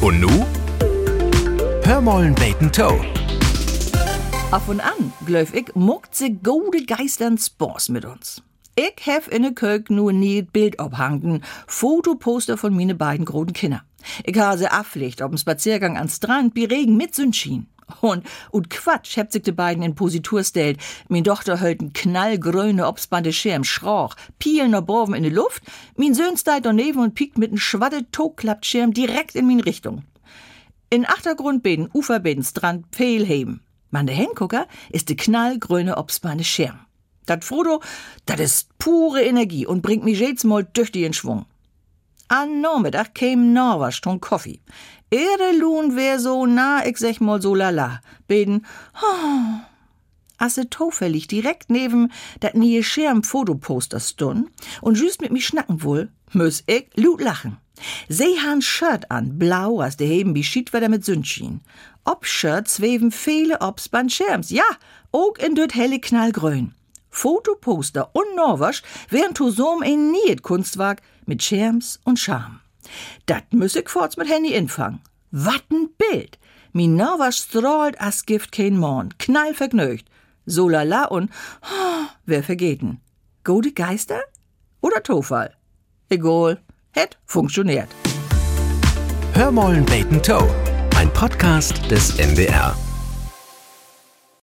Und nu? Hörmollen Bacon Toe. Af und an, glöf ich, muckt se gode Geistern Spors mit uns. Ich hef in de Kölk nur nie Bild abhangen, Fotoposter von mine beiden großen Kinder. Ich ha se Afflicht ob'n Spaziergang an Strand, bi Regen mit Sonnenschien. Und, und Quatsch, hebt sich de beiden in Positur stellt. Min Tochter hölten knallgrüne obsbande Schirm, schroch, pielen no Borven in de Luft. Min Söhn steit daneben und piekt mit n schwadde Togklappschirm direkt in min Richtung. In Achtergrund Uferbeden Strand Pfeil heben. Man der Hingucker ist de knallgrüne obsbande Schirm. Dat Frodo, dat ist pure Energie und bringt mich jetzt mal tüchtig in Schwung. An Nachmittag käm Norwasch ton Kaffee. Ehre Lohn wär so nah, ich sech mal so lala. Beten, oh. Asse tofällig direkt neben dat nie Schirm Fotoposter stun und just mit mi schnacken wohl, müß ich lut lachen. Sie han Shirt an, blau, as de heben wie Schiedwetter mit Sündschien. Ob Shirt zweven viele obs ban Schirms, ja, ook in dort helle knallgrün. Fotoposter und Norwasch wären zusammen ein niet Kunstwerk mit Scherms und Charme. Dat müss ich mit Handy infangen. Wat n Bild! Min Norwasch strahlt as Gift kein Morn, knallvergnügt. So lala und, oh, wer vergeten? Gute Geister? Oder Tofall? Egal, het funktioniert. Hörmollen Bacon Toe. Ein Podcast des NDR.